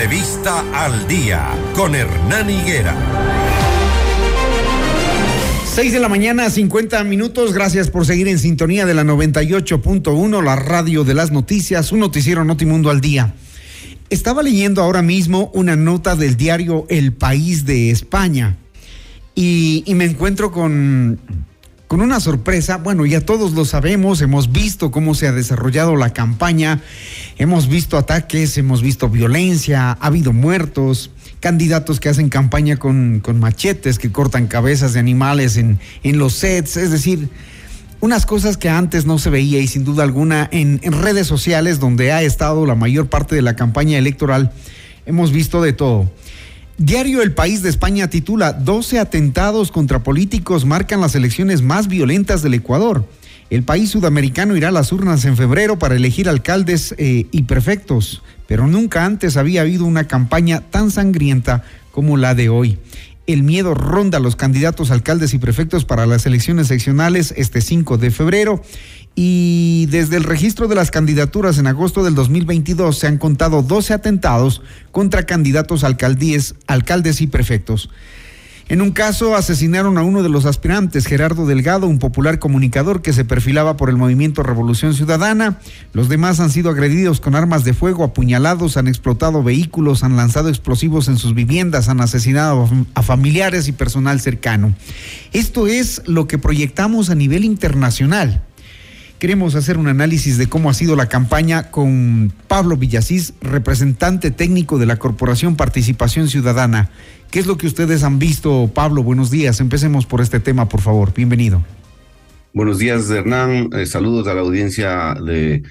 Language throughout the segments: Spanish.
Entrevista al día con Hernán Higuera. 6 de la mañana, 50 minutos. Gracias por seguir en sintonía de la 98.1, la radio de las noticias, un noticiero Notimundo al día. Estaba leyendo ahora mismo una nota del diario El País de España y, y me encuentro con con una sorpresa. Bueno, ya todos lo sabemos, hemos visto cómo se ha desarrollado la campaña, hemos visto ataques, hemos visto violencia, ha habido muertos, candidatos que hacen campaña con, machetes, que cortan cabezas de animales en, en, los sets, es decir, unas cosas que antes no se veía y sin duda alguna en redes sociales donde ha estado la mayor parte de la campaña electoral, hemos visto de todo. Diario El País de España titula 12 atentados contra políticos marcan las elecciones más violentas del Ecuador. El país sudamericano irá a las urnas en febrero para elegir alcaldes eh, y prefectos, pero nunca antes había habido una campaña tan sangrienta como la de hoy. El miedo ronda a los candidatos alcaldes y prefectos para las elecciones seccionales este 5 de febrero y desde el registro de las candidaturas en agosto del 2022 se han contado 12 atentados contra candidatos alcaldíes, alcaldes y prefectos. En un caso asesinaron a uno de los aspirantes, Gerardo Delgado, un popular comunicador que se perfilaba por el movimiento Revolución Ciudadana. Los demás han sido agredidos con armas de fuego, apuñalados, han explotado vehículos, han lanzado explosivos en sus viviendas, han asesinado a familiares y personal cercano. Esto es lo que proyectamos a nivel internacional. Queremos hacer un análisis de cómo ha sido la campaña con Pablo Villasís, representante técnico de la Corporación Participación Ciudadana. ¿Qué es lo que ustedes han visto, Pablo? Buenos días. Empecemos por este tema, por favor. Bienvenido. Buenos días, Hernán. Eh, saludos a la audiencia de,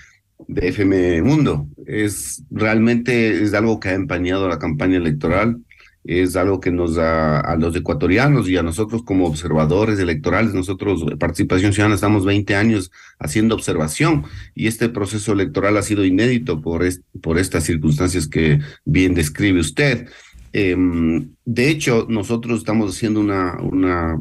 de FM Mundo. Es realmente es algo que ha empañado la campaña electoral es algo que nos da a los ecuatorianos y a nosotros como observadores electorales, nosotros, Participación Ciudadana, estamos 20 años haciendo observación y este proceso electoral ha sido inédito por, por estas circunstancias que bien describe usted. Em, de hecho, nosotros estamos haciendo una, una,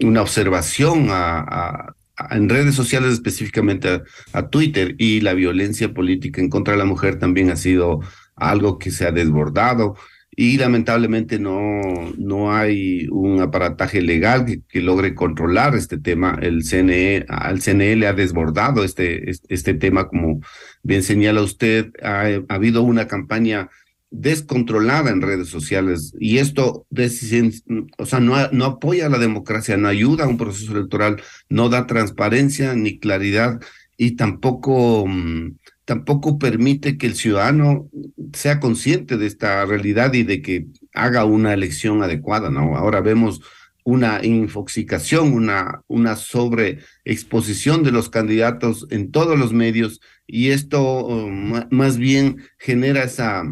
una observación a, en redes sociales, específicamente a Twitter, y la violencia política en contra de la mujer también ha sido algo que se ha desbordado y lamentablemente no, no hay un aparataje legal que, logre controlar este tema. El CNE, al CNE le ha desbordado este, este, tema, como bien señala usted, ha, habido una campaña descontrolada en redes sociales y esto o sea, no, no apoya a la democracia, no ayuda a un proceso electoral, no da transparencia ni claridad y tampoco... Mm, tampoco permite que el ciudadano sea consciente de esta realidad y de que haga una elección adecuada, ¿no? Ahora vemos una infoxicación, una, una sobreexposición de los candidatos en todos los medios y esto um, más bien genera esa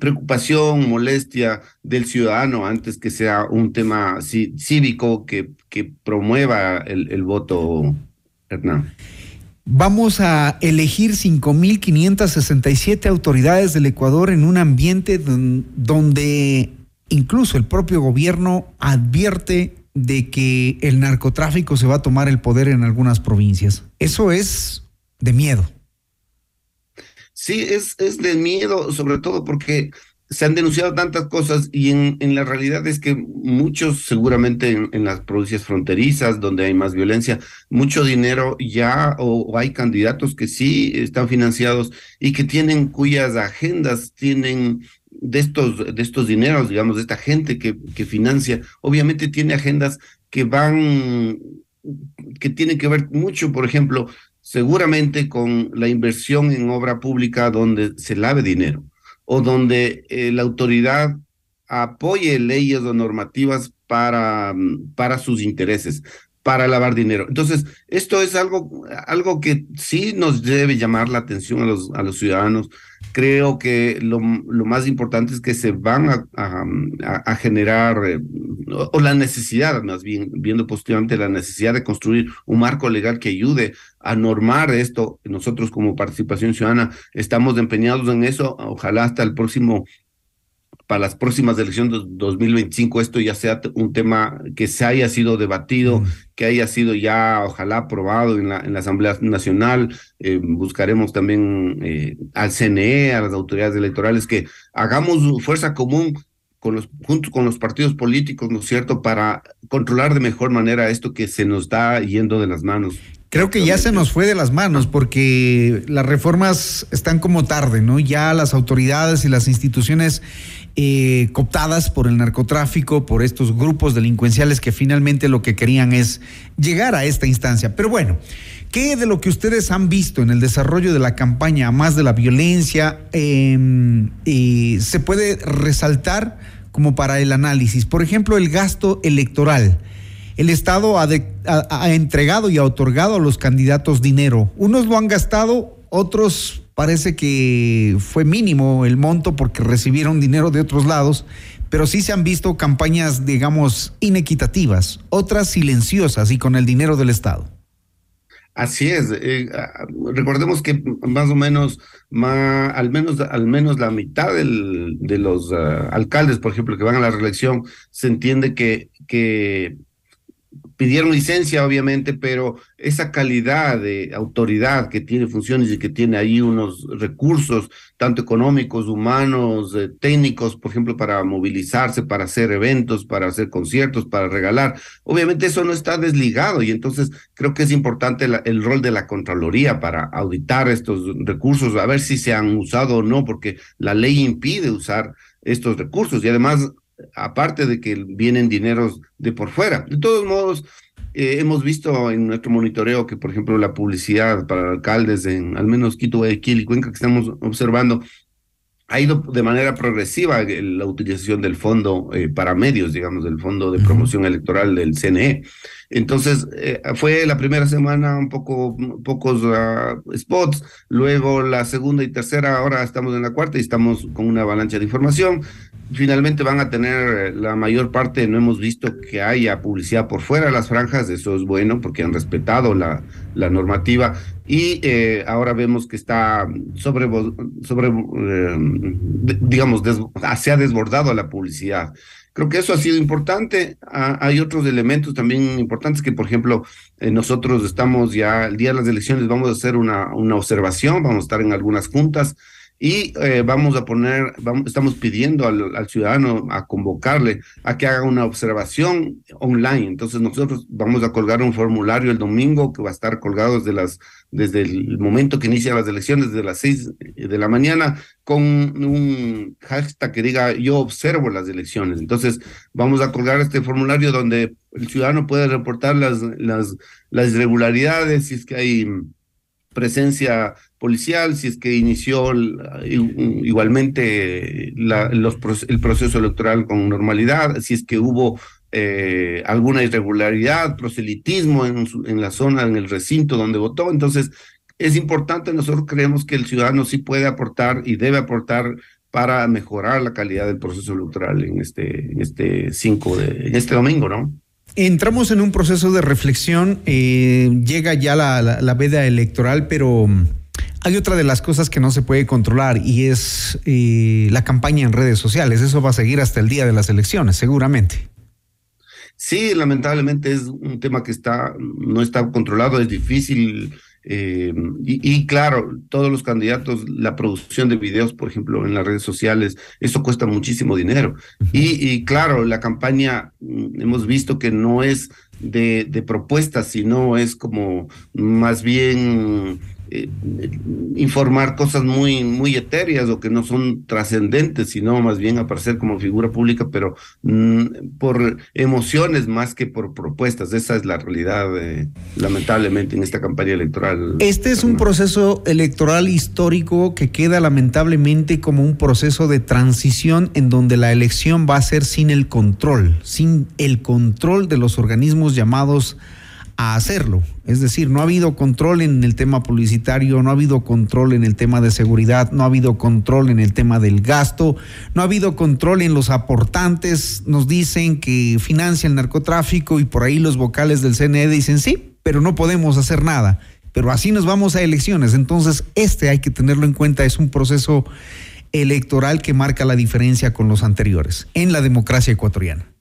preocupación, molestia del ciudadano antes que sea un tema cívico que, que promueva el, el voto, Hernán. Vamos a elegir 5.567 autoridades del Ecuador en un ambiente donde incluso el propio gobierno advierte de que el narcotráfico se va a tomar el poder en algunas provincias. Eso es de miedo. Sí, es, es de miedo, sobre todo porque se han denunciado tantas cosas y en, la realidad es que muchos, seguramente en, las provincias fronterizas donde hay más violencia, mucho dinero ya o, hay candidatos que sí están financiados y que tienen cuyas agendas tienen de estos, de estos dineros, digamos, de esta gente que, que financia, obviamente tiene agendas que van, que tienen que ver mucho, por ejemplo, seguramente con la inversión en obra pública donde se lave dinero o donde eh, la autoridad apoye leyes o normativas para, mm, para sus intereses, para lavar dinero. Entonces, esto es algo, algo que sí nos debe llamar la atención a los, a los ciudadanos. Creo que lo, lo más importante es que se van a, a, generar, eh, o la necesidad, más bien, viendo positivamente la necesidad de construir un marco legal que ayude a normar esto. Nosotros como participación ciudadana estamos empeñados en eso. Ojalá hasta el próximo para las próximas elecciones de 2025 esto ya sea un tema que se haya sido debatido, mm. que haya sido ya ojalá aprobado en la, en la Asamblea Nacional. Eh, buscaremos también eh, al CNE, a las autoridades electorales, que hagamos fuerza común con los, junto con los partidos políticos, ¿no es cierto?, para controlar de mejor manera esto que se nos está yendo de las manos. Creo que ya se nos fue de las manos porque las reformas están como tarde, ¿no? Ya las autoridades y las instituciones eh, cooptadas por el narcotráfico, por estos grupos delincuenciales que finalmente lo que querían es llegar a esta instancia. Pero bueno, ¿qué de lo que ustedes han visto en el desarrollo de la campaña, más de la violencia, em, se puede resaltar como para el análisis? Por ejemplo, el gasto electoral el Estado ha, entregado y ha otorgado a los candidatos dinero. Unos lo han gastado, otros parece que fue mínimo el monto porque recibieron dinero de otros lados, pero sí se han visto campañas, digamos, inequitativas, otras silenciosas y con el dinero del Estado. Así es. Eh, ah, recordemos que más o menos, al menos, al menos la mitad de los ah, alcaldes, por ejemplo, que van a la reelección, se entiende que, que pidieron licencia, obviamente, pero esa calidad de autoridad que tiene funciones y que tiene ahí unos recursos, tanto económicos, humanos, eh, técnicos, por ejemplo, para movilizarse, para hacer eventos, para hacer conciertos, para regalar, obviamente eso no está desligado y entonces creo que es importante el rol de la Contraloría para auditar estos recursos, a ver si se han usado o no, porque la ley impide usar estos recursos y además aparte de que vienen dineros de por fuera. De todos modos, eh, hemos visto en nuestro monitoreo que, por ejemplo, la publicidad para alcaldes en al menos Quito, Guayaquil y Cuenca que estamos observando, ha ido de manera progresiva la utilización del fondo eh, para medios, digamos, del fondo de promoción electoral del CNE. Entonces, eh, fue la primera semana un poco, pocos ah, spots, luego la segunda y tercera, ahora estamos en la cuarta y estamos con una avalancha de información finalmente van a tener la mayor parte, no hemos visto que haya publicidad por fuera de las franjas, eso es bueno porque han respetado la, la normativa y eh, ahora vemos que está sobre, sobre eh, digamos, se ha desbordado la publicidad. Creo que eso ha sido importante. Hay otros elementos también importantes que, por ejemplo, eh, nosotros estamos ya, el día de las elecciones, vamos a hacer una, una observación, vamos a estar en algunas juntas y eh, vamos a poner, estamos pidiendo al, ciudadano a convocarle a que haga una observación online. Entonces nosotros vamos a colgar un formulario el domingo que va a estar colgado desde, las, desde el momento que inician las elecciones, desde las seis de la mañana, con un hashtag que diga yo observo las elecciones. Entonces vamos a colgar este formulario donde el ciudadano puede reportar las, las, las irregularidades, si es que hay presencia policial, si es que inició igualmente el proceso electoral con normalidad, si es que hubo eh, alguna irregularidad, proselitismo en, en la zona, en el recinto donde votó. Entonces, es importante, nosotros creemos que el ciudadano sí puede aportar y debe aportar para mejorar la calidad del proceso electoral en este, este cinco en este domingo, ¿no? Entramos en un proceso de reflexión, eh, llega ya la, veda electoral, pero hay otra de las cosas que no se puede controlar y es eh, la campaña en redes sociales. Eso va a seguir hasta el día de las elecciones, seguramente. Sí, lamentablemente es un tema que está no está controlado, es difícil eh, y, claro, todos los candidatos, la producción de videos, por ejemplo, en las redes sociales, eso cuesta muchísimo dinero. y, claro, la campaña mm, hemos visto que no es de, de propuestas, sino es como más bien eh, informar cosas muy, muy etéreas o que no son trascendentes, sino más bien aparecer como figura pública, pero mm, por emociones más que por propuestas. Esa es la realidad, eh, lamentablemente, en esta campaña electoral. Este es un proceso electoral histórico que queda lamentablemente como un proceso de transición en donde la elección va a ser sin el control, sin el control de los organismos llamados hacerlo. Es decir, no ha habido control en el tema publicitario, no ha habido control en el tema de seguridad, no ha habido control en el tema del gasto, no ha habido control en los aportantes. Nos dicen que financia el narcotráfico y por ahí los vocales del CNE dicen sí, pero no podemos hacer nada. Pero así nos vamos a elecciones. Entonces, este hay que tenerlo en cuenta, es un proceso electoral que marca la diferencia con los anteriores en la democracia ecuatoriana.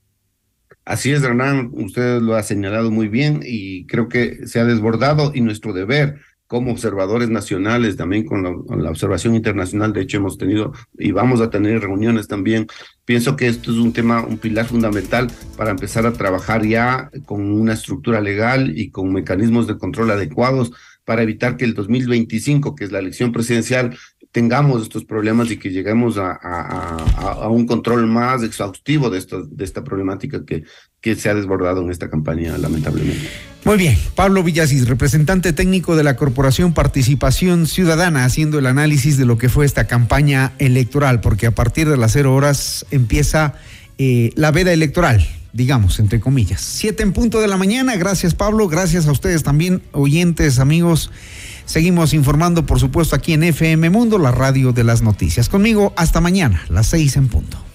Así es, Hernán, usted lo ha señalado muy bien y creo que se ha desbordado y nuestro deber como observadores nacionales, también con la, observación internacional, de hecho hemos tenido y vamos a tener reuniones también. Pienso que esto es un tema, un pilar fundamental para empezar a trabajar ya con una estructura legal y con mecanismos de control adecuados para evitar que el 2025, que es la elección presidencial, tengamos estos problemas y que lleguemos a, a, un control más exhaustivo de, esto, de esta problemática que, que se ha desbordado en esta campaña, lamentablemente. Muy bien, Pablo Villasis, representante técnico de la Corporación Participación Ciudadana, haciendo el análisis de lo que fue esta campaña electoral, porque a partir de las cero horas empieza eh, la veda electoral digamos, entre comillas. Siete en punto de la mañana. Gracias, Pablo. Gracias a ustedes también, oyentes, amigos. Seguimos informando, por supuesto, aquí en FM Mundo, la radio de las noticias. Conmigo hasta mañana, las seis en punto.